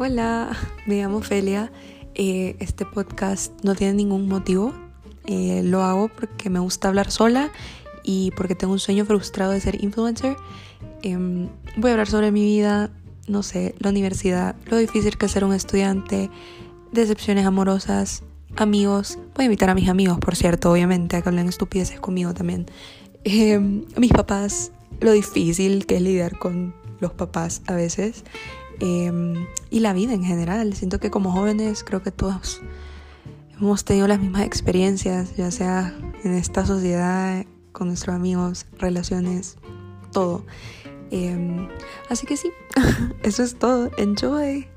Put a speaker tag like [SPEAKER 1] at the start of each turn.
[SPEAKER 1] Hola, me llamo Felia. Eh, este podcast no tiene ningún motivo. Eh, lo hago porque me gusta hablar sola y porque tengo un sueño frustrado de ser influencer. Em, voy a hablar sobre mi vida, no sé, la universidad, lo difícil que es ser un estudiante, decepciones amorosas, amigos. Voy a invitar a mis amigos, por cierto, obviamente, a que hablen estupideces conmigo también. Em, mis papás, lo difícil que es lidiar con los papás a veces. Em, y la vida en general. Siento que como jóvenes creo que todos hemos tenido las mismas experiencias, ya sea en esta sociedad, con nuestros amigos, relaciones, todo. Em, así que sí, eso es todo. Enjoy.